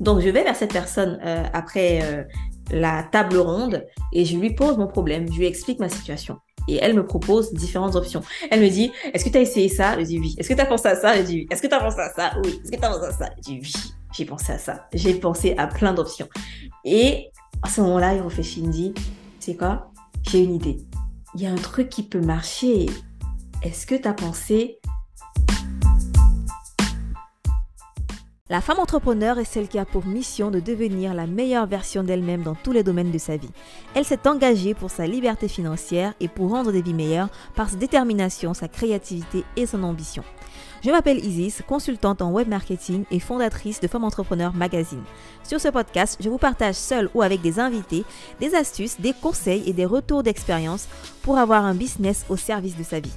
Donc, je vais vers cette personne euh, après euh, la table ronde et je lui pose mon problème, je lui explique ma situation. Et elle me propose différentes options. Elle me dit, est-ce que tu as essayé ça? Je dis oui. Est-ce que tu as pensé à ça? Je dis oui. Est-ce que tu as pensé à ça? Oui. Est-ce que tu as pensé à ça? Je dis oui. J'ai pensé à ça. J'ai pensé à plein d'options. Et à ce moment-là, il réfléchit, il me dit, c'est quoi? J'ai une idée. Il y a un truc qui peut marcher. Est-ce que tu as pensé La femme entrepreneur est celle qui a pour mission de devenir la meilleure version d'elle-même dans tous les domaines de sa vie. Elle s'est engagée pour sa liberté financière et pour rendre des vies meilleures par sa détermination, sa créativité et son ambition. Je m'appelle Isis, consultante en web marketing et fondatrice de Femme Entrepreneur Magazine. Sur ce podcast, je vous partage seul ou avec des invités des astuces, des conseils et des retours d'expérience pour avoir un business au service de sa vie.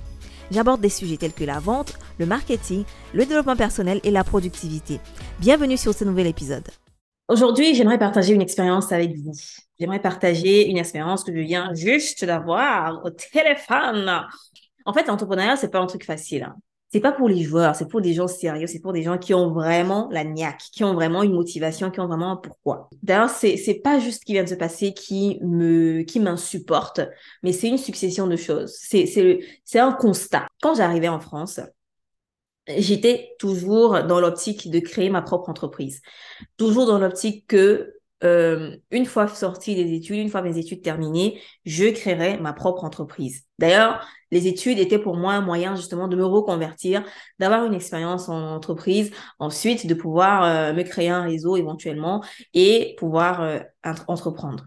J'aborde des sujets tels que la vente, le marketing, le développement personnel et la productivité. Bienvenue sur ce nouvel épisode. Aujourd'hui, j'aimerais partager une expérience avec vous. J'aimerais partager une expérience que je viens juste d'avoir au téléphone. En fait, l'entrepreneuriat, c'est pas un truc facile. Hein c'est pas pour les joueurs, c'est pour des gens sérieux, c'est pour des gens qui ont vraiment la niaque, qui ont vraiment une motivation, qui ont vraiment un pourquoi. D'ailleurs, c'est c'est pas juste ce qui vient de se passer qui me qui m'insupporte, mais c'est une succession de choses. C'est c'est c'est un constat. Quand j'arrivais en France, j'étais toujours dans l'optique de créer ma propre entreprise. Toujours dans l'optique que euh, une fois sortie des études, une fois mes études terminées, je créerai ma propre entreprise. D'ailleurs, les études étaient pour moi un moyen justement de me reconvertir, d'avoir une expérience en entreprise, ensuite de pouvoir euh, me créer un réseau éventuellement et pouvoir euh, entreprendre.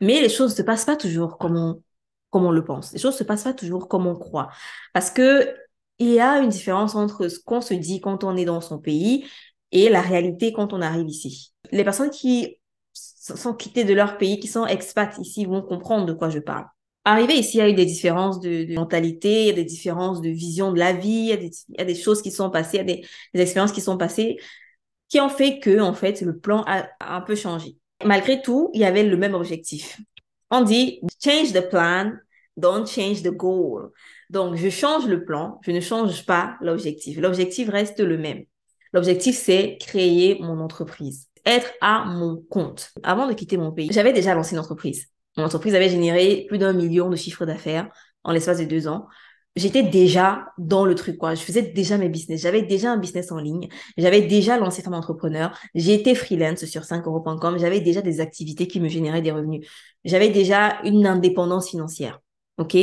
Mais les choses ne se passent pas toujours comme on, comme on le pense. Les choses ne se passent pas toujours comme on croit. Parce que il y a une différence entre ce qu'on se dit quand on est dans son pays et la réalité quand on arrive ici. Les personnes qui sont quittés de leur pays, qui sont expats ici, vont comprendre de quoi je parle. Arrivé ici, il y a eu des différences de, mentalité, il y a des différences de vision de la vie, il y a des, choses qui sont passées, il y a des, des, expériences qui sont passées, qui ont fait que, en fait, le plan a, a un peu changé. Malgré tout, il y avait le même objectif. On dit, change the plan, don't change the goal. Donc, je change le plan, je ne change pas l'objectif. L'objectif reste le même. L'objectif, c'est créer mon entreprise être à mon compte. Avant de quitter mon pays, j'avais déjà lancé une entreprise. Mon entreprise avait généré plus d'un million de chiffres d'affaires en l'espace de deux ans. J'étais déjà dans le truc, quoi. Je faisais déjà mes business. J'avais déjà un business en ligne. J'avais déjà lancé Femme Entrepreneur. J'étais freelance sur 5euros.com. J'avais déjà des activités qui me généraient des revenus. J'avais déjà une indépendance financière. OK?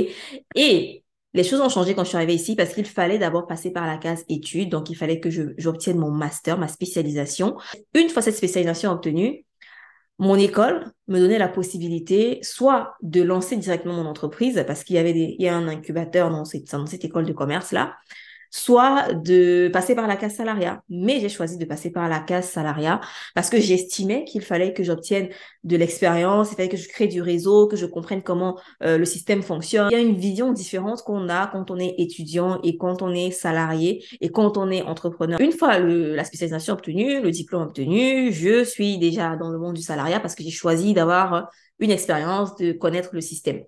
Et les choses ont changé quand je suis arrivée ici parce qu'il fallait d'abord passer par la case études. Donc, il fallait que j'obtienne mon master, ma spécialisation. Une fois cette spécialisation obtenue, mon école me donnait la possibilité soit de lancer directement mon entreprise parce qu'il y avait des, il y a un incubateur dans cette, dans cette école de commerce là, soit de passer par la case salariat. Mais j'ai choisi de passer par la case salariat parce que j'estimais qu'il fallait que j'obtienne de l'expérience, il fallait que je crée du réseau, que je comprenne comment euh, le système fonctionne. Il y a une vision différente qu'on a quand on est étudiant et quand on est salarié et quand on est entrepreneur. Une fois la spécialisation obtenue, le diplôme obtenu, je suis déjà dans le monde du salariat parce que j'ai choisi d'avoir une expérience, de connaître le système.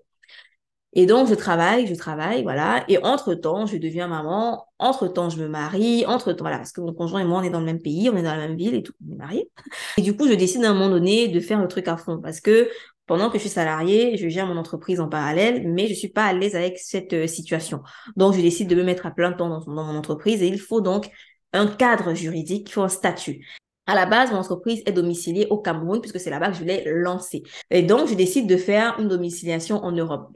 Et donc, je travaille, je travaille, voilà. Et entre-temps, je deviens maman. Entre-temps, je me marie. Entre-temps, voilà, parce que mon conjoint et moi, on est dans le même pays, on est dans la même ville et tout, on est mariés. Et du coup, je décide à un moment donné de faire le truc à fond parce que pendant que je suis salariée, je gère mon entreprise en parallèle, mais je suis pas à l'aise avec cette euh, situation. Donc, je décide de me mettre à plein temps dans, dans mon entreprise et il faut donc un cadre juridique, il faut un statut. À la base, mon entreprise est domiciliée au Cameroun puisque c'est là-bas que je l'ai lancée. Et donc, je décide de faire une domiciliation en Europe,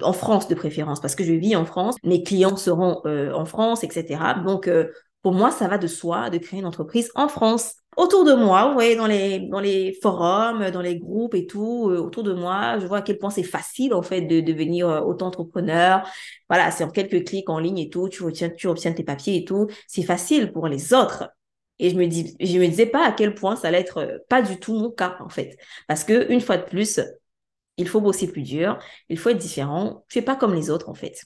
en France de préférence, parce que je vis en France, mes clients seront euh, en France, etc. Donc, euh, pour moi, ça va de soi de créer une entreprise en France. Autour de moi, vous voyez, dans les, forums, dans les groupes et tout, euh, autour de moi, je vois à quel point c'est facile, en fait, de devenir auto-entrepreneur. Voilà, c'est en quelques clics en ligne et tout, tu obtiens, tu obtiens tes papiers et tout. C'est facile pour les autres. Et je me dis, je me disais pas à quel point ça allait être euh, pas du tout mon cas, en fait. Parce que, une fois de plus, il faut bosser plus dur, il faut être différent. Je fais pas comme les autres, en fait.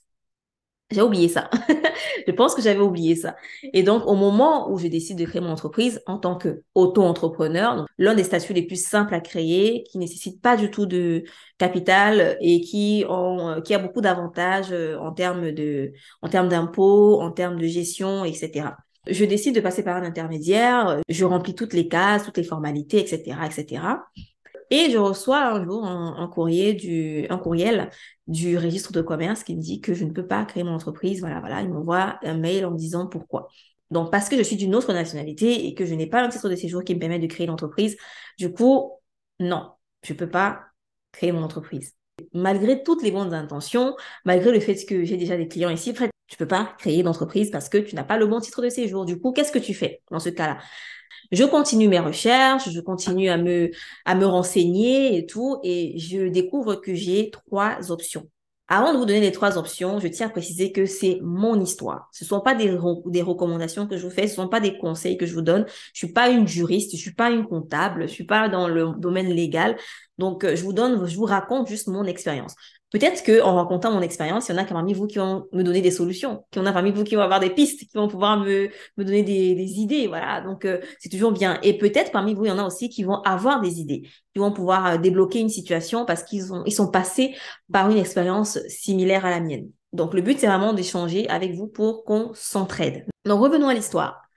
J'ai oublié ça. je pense que j'avais oublié ça. Et donc, au moment où je décide de créer mon entreprise en tant qu'auto-entrepreneur, l'un des statuts les plus simples à créer, qui nécessite pas du tout de capital et qui, ont, euh, qui a beaucoup d'avantages euh, en termes de, en termes d'impôts, en termes de gestion, etc. Je décide de passer par un intermédiaire, je remplis toutes les cases, toutes les formalités, etc., etc. Et je reçois un jour un, courrier du, un courriel du registre de commerce qui me dit que je ne peux pas créer mon entreprise. Voilà, voilà. Il m'envoie un mail en me disant pourquoi. Donc, parce que je suis d'une autre nationalité et que je n'ai pas un titre de séjour qui me permet de créer l'entreprise, du coup, non, je ne peux pas créer mon entreprise. Malgré toutes les bonnes intentions, malgré le fait que j'ai déjà des clients ici, tu ne peux pas créer d'entreprise parce que tu n'as pas le bon titre de séjour. Du coup, qu'est-ce que tu fais dans ce cas-là? Je continue mes recherches, je continue à me, renseigner et tout, et je découvre que j'ai trois options. Avant de vous donner les trois options, je tiens à préciser que c'est mon histoire. Ce ne sont pas des, recommandations que je vous fais, ce ne sont pas des conseils que je vous donne. Je suis pas une juriste, je suis pas une comptable, je suis pas dans le domaine légal. Donc, euh, je vous donne, je vous raconte juste mon expérience. Peut-être qu'en racontant mon expérience, il y en a parmi vous qui vont me donner des solutions, qu'il y en a parmi vous qui vont avoir des pistes, qui vont pouvoir me, me donner des, des idées. Voilà, donc euh, c'est toujours bien. Et peut-être parmi vous, il y en a aussi qui vont avoir des idées, qui vont pouvoir euh, débloquer une situation parce qu'ils ont, ils sont passés par une expérience similaire à la mienne. Donc le but, c'est vraiment d'échanger avec vous pour qu'on s'entraide. Donc revenons à l'histoire.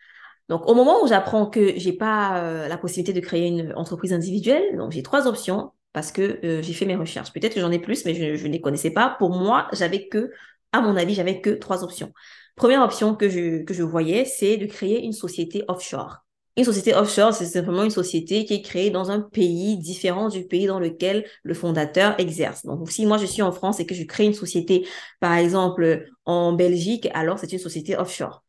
Donc, au moment où j'apprends que j'ai pas euh, la possibilité de créer une entreprise individuelle, donc j'ai trois options parce que euh, j'ai fait mes recherches. Peut-être que j'en ai plus, mais je, ne les connaissais pas. Pour moi, j'avais que, à mon avis, j'avais que trois options. Première option que je, que je voyais, c'est de créer une société offshore. Une société offshore, c'est simplement une société qui est créée dans un pays différent du pays dans lequel le fondateur exerce. Donc, si moi je suis en France et que je crée une société, par exemple, en Belgique, alors c'est une société offshore.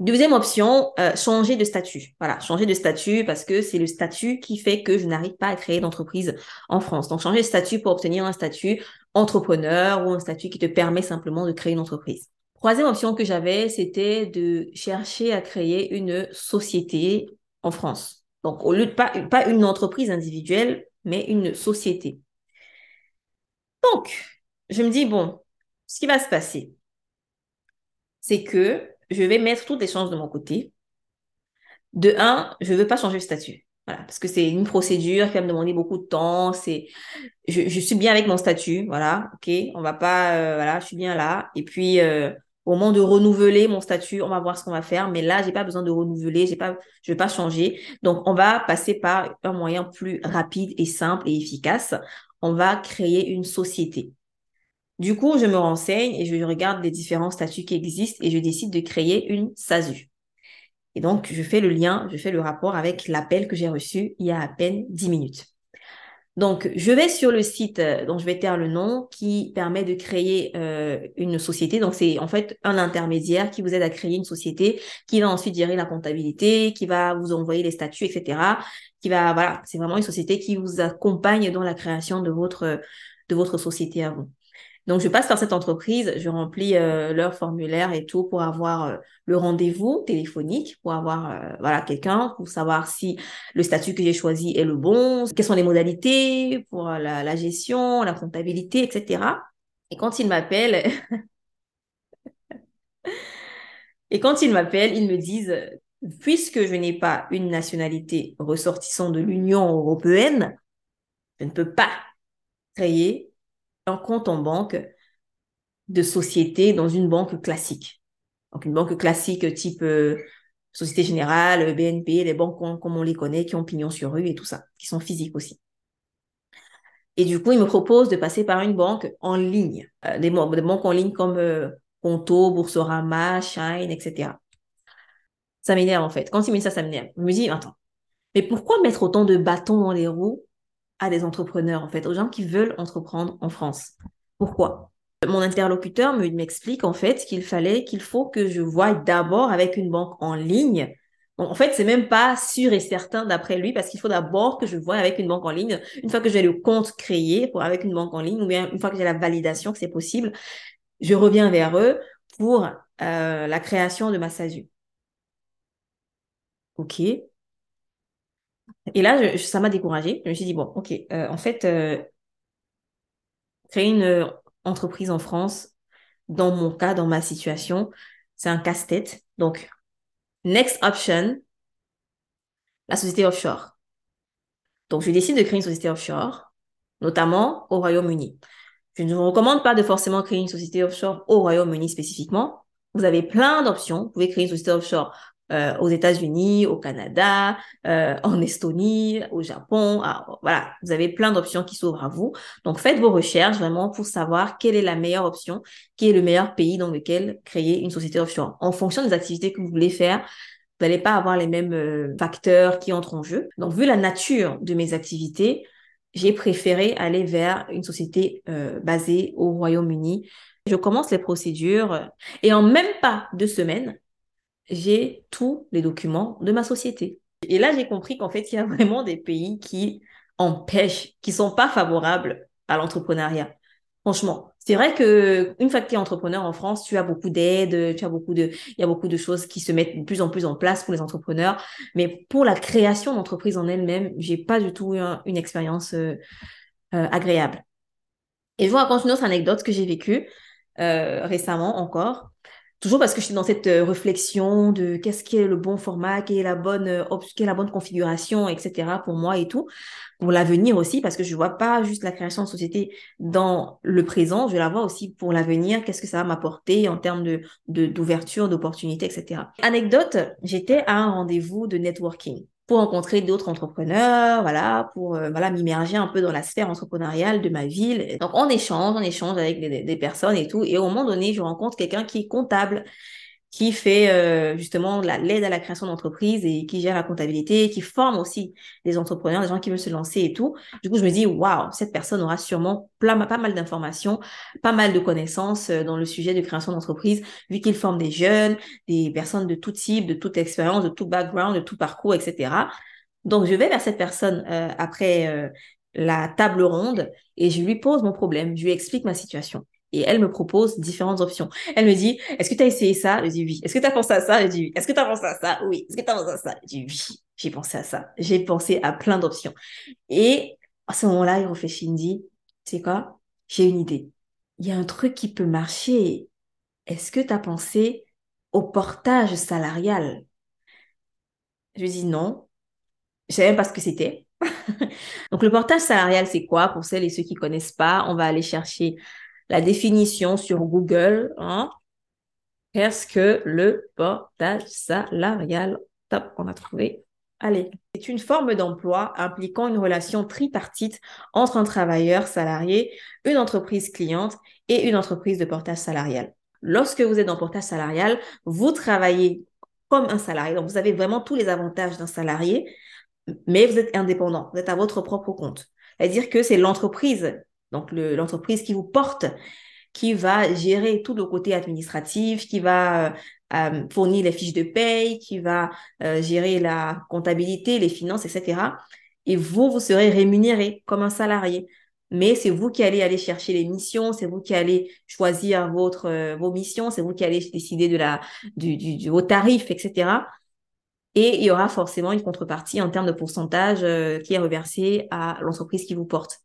Deuxième option, euh, changer de statut. Voilà, changer de statut parce que c'est le statut qui fait que je n'arrive pas à créer d'entreprise en France. Donc, changer de statut pour obtenir un statut entrepreneur ou un statut qui te permet simplement de créer une entreprise. Troisième option que j'avais, c'était de chercher à créer une société en France. Donc, au lieu de pas, pas une entreprise individuelle, mais une société. Donc, je me dis, bon, ce qui va se passer, c'est que je vais mettre toutes les chances de mon côté. De un, je ne veux pas changer de statut. Voilà, parce que c'est une procédure qui va me demander beaucoup de temps. C'est, je, suis bien avec mon statut. Voilà, ok. On va pas, euh, voilà, je suis bien là. Et puis, euh, au moment de renouveler mon statut, on va voir ce qu'on va faire. Mais là, j'ai pas besoin de renouveler. J'ai pas, je vais pas changer. Donc, on va passer par un moyen plus rapide et simple et efficace. On va créer une société. Du coup, je me renseigne et je regarde les différents statuts qui existent et je décide de créer une SASU. Et donc, je fais le lien, je fais le rapport avec l'appel que j'ai reçu il y a à peine 10 minutes. Donc, je vais sur le site euh, dont je vais taire le nom qui permet de créer euh, une société. Donc, c'est en fait un intermédiaire qui vous aide à créer une société, qui va ensuite gérer la comptabilité, qui va vous envoyer les statuts, etc. Qui va, voilà, c'est vraiment une société qui vous accompagne dans la création de votre de votre société à vous. Donc, je passe par cette entreprise, je remplis euh, leur formulaire et tout pour avoir euh, le rendez-vous téléphonique, pour avoir euh, voilà quelqu'un, pour savoir si le statut que j'ai choisi est le bon, quelles sont les modalités pour la, gestion, la comptabilité, etc. Et quand ils m'appellent, et quand ils m'appellent, ils me disent, puisque je n'ai pas une nationalité ressortissant de l'Union européenne, je ne peux pas créer un compte en banque de société dans une banque classique. Donc une banque classique type euh, Société Générale, BNP, les banques comme on les connaît, qui ont pignon sur rue et tout ça, qui sont physiques aussi. Et du coup, il me propose de passer par une banque en ligne, euh, des, banques en ligne comme euh, Conto, Boursorama, Shine, etc. Ça m'énerve en fait. Quand il me dit ça, ça m'énerve. Je me dis, attends, mais pourquoi mettre autant de bâtons dans les roues à des entrepreneurs, en fait, aux gens qui veulent entreprendre en France. Pourquoi? Mon interlocuteur m'explique en fait qu'il fallait, qu'il faut que je voie d'abord avec une banque en ligne. en fait, c'est même pas sûr et certain d'après lui, parce qu'il faut d'abord que je voie avec une banque en ligne. Une fois que j'ai le compte créé pour avec une banque en ligne, ou bien une fois que j'ai la validation que c'est possible, je reviens vers eux pour euh, la création de ma SASU. OK. Et là, ça m'a découragée. Je me suis dit, bon, ok, euh, en fait, euh, créer une euh, entreprise en France, dans mon cas, dans ma situation, c'est un casse-tête. Donc, next option, la société offshore. Donc, je décide de créer une société offshore, notamment au Royaume-Uni. Je ne vous recommande pas de forcément créer une société offshore au Royaume-Uni spécifiquement. Vous avez plein d'options. Vous pouvez créer une société offshore euh, aux États-Unis, au Canada, euh, en Estonie, au Japon. voilà, vous avez plein d'options qui s'ouvrent à vous. Donc, faites vos recherches vraiment pour savoir quelle est la meilleure option, qui est le meilleur pays dans lequel créer une société offshore. En fonction des activités que vous voulez faire, vous n'allez pas avoir les mêmes euh, facteurs qui entrent en jeu. Donc, vu la nature de mes activités, j'ai préféré aller vers une société basée au Royaume-Uni. Je commence les procédures et en même pas deux semaines, j'ai tous les documents de ma société. Et là, j'ai compris qu'en fait, il y a vraiment des pays qui empêchent, qui sont pas favorables à l'entrepreneuriat. Franchement, c'est vrai que une fois que tu es entrepreneur en France, tu as beaucoup d'aide, tu as beaucoup de, il y a beaucoup de choses qui se mettent de plus en plus en place pour les entrepreneurs. Mais pour la création d'entreprise en elle-même, j'ai pas du tout eu une expérience euh, euh, agréable. Et je vous raconte une autre anecdote que j'ai vécue euh, récemment encore toujours parce que je suis dans cette euh, réflexion de qu'est-ce qui est le bon format, quelle est la bonne, euh, quelle la bonne configuration, etc. pour moi et tout, pour l'avenir aussi, parce que je vois pas juste la création de société dans le présent, je la vois aussi pour l'avenir, qu'est-ce que ça va m'apporter en termes d'ouverture, d'opportunités, etc. Anecdote, j'étais à un rendez-vous de networking pour rencontrer d'autres entrepreneurs, voilà, pour euh, voilà m'immerger un peu dans la sphère entrepreneuriale de ma ville. Donc on échange, on échange avec des, des personnes et tout. Et au moment donné, je rencontre quelqu'un qui est comptable qui fait euh, justement l'aide à la création d'entreprise et qui gère la comptabilité, qui forme aussi des entrepreneurs, des gens qui veulent se lancer et tout. Du coup, je me dis, waouh, cette personne aura sûrement pas mal d'informations, pas mal de connaissances euh, dans le sujet de création d'entreprise, vu qu'il forme des jeunes, des personnes de tout type, de toute expérience, de tout background, de tout parcours, etc. Donc, je vais vers cette personne euh, après la table ronde et je lui pose mon problème, je lui explique ma situation. Et elle me propose différentes options. Elle me dit, est-ce que tu as essayé ça? Je dis oui. Est-ce que tu as pensé à ça? Je dis oui. Est-ce que tu as pensé à ça? Oui. Est-ce que tu as pensé à ça? Je dis oui. J'ai pensé à ça. J'ai pensé à plein d'options. Et à ce moment-là, il réfléchit, il me dit, c'est quoi? J'ai une idée. Il y a un truc qui peut marcher. Est-ce que tu as pensé au portage salarial? Je lui dis non. Je savais même pas ce que c'était. Donc le portage salarial, c'est quoi? Pour celles et ceux qui connaissent pas, on va aller chercher la définition sur Google. Hein. Qu'est-ce que le portage salarial Top, on a trouvé. Allez, c'est une forme d'emploi impliquant une relation tripartite entre un travailleur salarié, une entreprise cliente et une entreprise de portage salarial. Lorsque vous êtes en portage salarial, vous travaillez comme un salarié. Donc, vous avez vraiment tous les avantages d'un salarié, mais vous êtes indépendant. Vous êtes à votre propre compte. C'est-à-dire que c'est l'entreprise donc l'entreprise qui vous porte, qui va gérer tout le côté administratif, qui va euh, euh, fournir les fiches de paye, qui va euh, gérer la comptabilité, les finances, etc. Et vous, vous serez rémunéré comme un salarié. Mais c'est vous qui allez aller chercher les missions, c'est vous qui allez choisir vos missions, c'est vous qui allez décider de du, vos tarifs, etc. Et il y aura forcément une contrepartie en termes de pourcentage qui est reversé à l'entreprise qui vous porte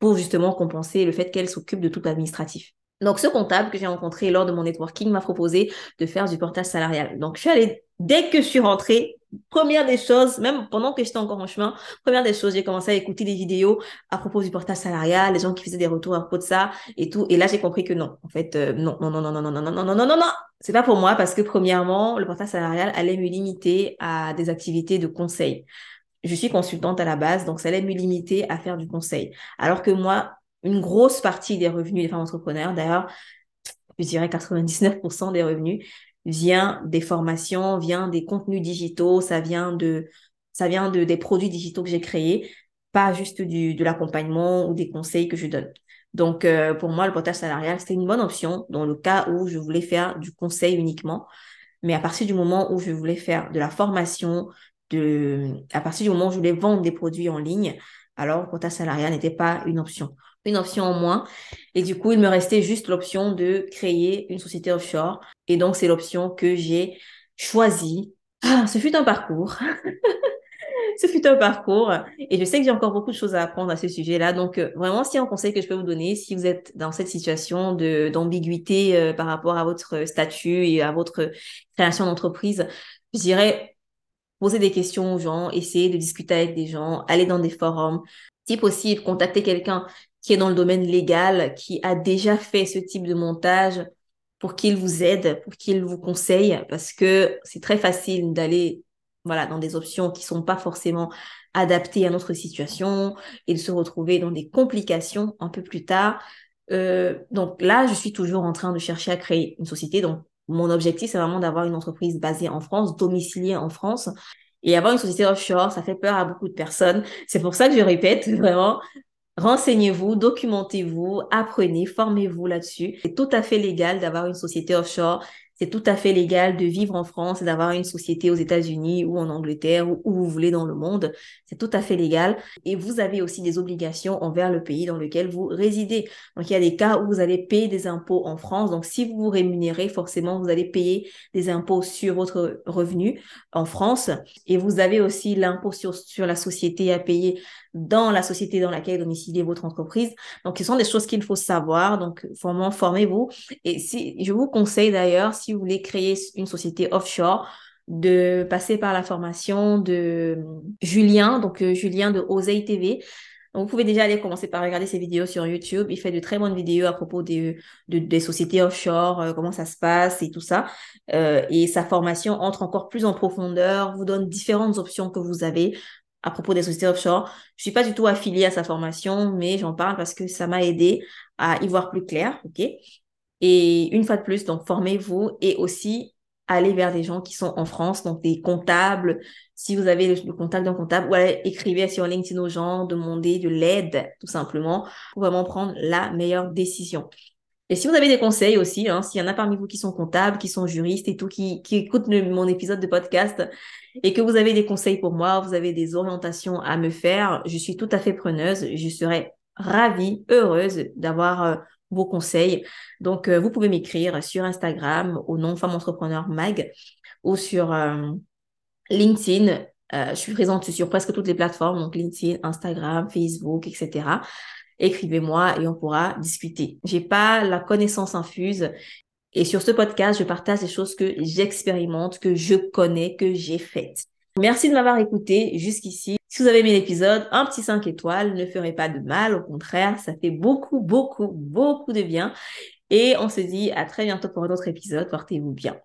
pour justement compenser le fait qu'elle s'occupe de tout l'administratif. Donc, ce comptable que j'ai rencontré lors de mon networking m'a proposé de faire du portage salarial. Donc, je suis allée, dès que je suis rentrée, première des choses, même pendant que j'étais encore en chemin, première des choses, j'ai commencé à écouter des vidéos à propos du portage salarial, les gens qui faisaient des retours à propos de ça et tout. Et là, j'ai compris que non, en fait, non, non, non, non, non, non, non, non, non, non, non, non, c'est pas pour moi parce que premièrement, le portage salarial allait me limiter à des activités de conseil je suis consultante à la base, donc ça allait me limiter à faire du conseil. Alors que moi, une grosse partie des revenus des femmes entrepreneurs, d'ailleurs, je dirais 99% des revenus, vient des formations, vient des contenus digitaux, ça vient de, ça vient de des produits digitaux que j'ai créés, pas juste du, de l'accompagnement ou des conseils que je donne. Donc, euh, pour moi, le portage salarial, c'était une bonne option dans le cas où je voulais faire du conseil uniquement. Mais à partir du moment où je voulais faire de la formation, de, à partir du moment où je voulais vendre des produits en ligne, alors le quota salarial n'était pas une option. Une option en moins. Et du coup, il me restait juste l'option de créer une société offshore. Et donc, c'est l'option que j'ai choisie. Ah, ce fut un parcours. ce fut un parcours. Et je sais que j'ai encore beaucoup de choses à apprendre à ce sujet-là. Donc, euh, vraiment, si un conseil que je peux vous donner, si vous êtes dans cette situation d'ambiguïté euh, par rapport à votre statut et à votre création d'entreprise, je dirais poser des questions aux gens, essayer de discuter avec des gens, aller dans des forums, si possible, contacter quelqu'un qui est dans le domaine légal, qui a déjà fait ce type de montage pour qu'ils vous aident, pour qu'ils vous conseillent, parce que c'est très facile d'aller voilà, dans des options qui sont pas forcément adaptées à notre situation et de se retrouver dans des complications un peu plus tard. Euh, donc là, je suis toujours en train de chercher à créer une société. Donc, mon objectif, c'est vraiment d'avoir une entreprise basée en France, domiciliée en France. Et avoir une société offshore, ça fait peur à beaucoup de personnes. C'est pour ça que je répète vraiment, Renseignez-vous, documentez-vous, apprenez, formez-vous là-dessus. C'est tout à fait légal d'avoir une société offshore c'est tout à fait légal de vivre en France et d'avoir une société aux États-Unis ou en Angleterre ou où vous voulez dans le monde. C'est tout à fait légal. Et vous avez aussi des obligations envers le pays dans lequel vous résidez. Donc, il y a des cas où vous allez payer des impôts en France. Donc, si vous vous rémunérez, forcément, vous allez payer des impôts sur votre revenu en France. Et vous avez aussi l'impôt sur, sur la société à payer dans la société dans laquelle domiciliez votre entreprise. Donc, ce sont des choses qu'il faut savoir. Donc, formez-vous. Et si, je vous conseille d'ailleurs, si vous voulez créer une société offshore, de passer par la formation de Julien, donc euh, Julien de Oseille TV. Vous pouvez déjà aller commencer par regarder ses vidéos sur YouTube. Il fait de très bonnes vidéos à propos des, des sociétés offshore, euh, comment ça se passe et tout ça. Euh, et sa formation entre encore plus en profondeur, vous donne différentes options que vous avez à propos des sociétés offshore. Je suis pas du tout affiliée à sa formation, mais j'en parle parce que ça m'a aidé à y voir plus clair, Et une fois de plus, donc formez-vous et aussi allez vers des gens qui sont en France, donc des comptables. Si vous avez le, contact d'un comptable, ou allez écrivez sur LinkedIn aux gens, demandez de l'aide, tout simplement, pour vraiment prendre la meilleure décision. Et si vous avez des conseils aussi, hein, s'il y en a parmi vous qui sont comptables, qui sont juristes et tout, qui, qui écoutent mon épisode de podcast et que vous avez des conseils pour moi, vous avez des orientations à me faire, je suis tout à fait preneuse. Je serais ravie, heureuse d'avoir euh, vos conseils. Donc, euh, vous pouvez m'écrire sur Instagram au nom Femme Entrepreneur Mag ou sur euh, LinkedIn. je suis présente sur presque toutes les plateformes, donc LinkedIn, Instagram, Facebook, etc écrivez-moi et on pourra discuter. J'ai pas la connaissance infuse et sur ce podcast, je partage des choses que j'expérimente, que je connais, que j'ai faites. Merci de m'avoir écouté jusqu'ici. Si vous avez aimé l'épisode, un petit 5 étoiles ne ferait pas de mal. Au contraire, ça fait beaucoup, beaucoup, beaucoup de bien. Et on se dit à très bientôt pour un autre épisode. Portez-vous bien.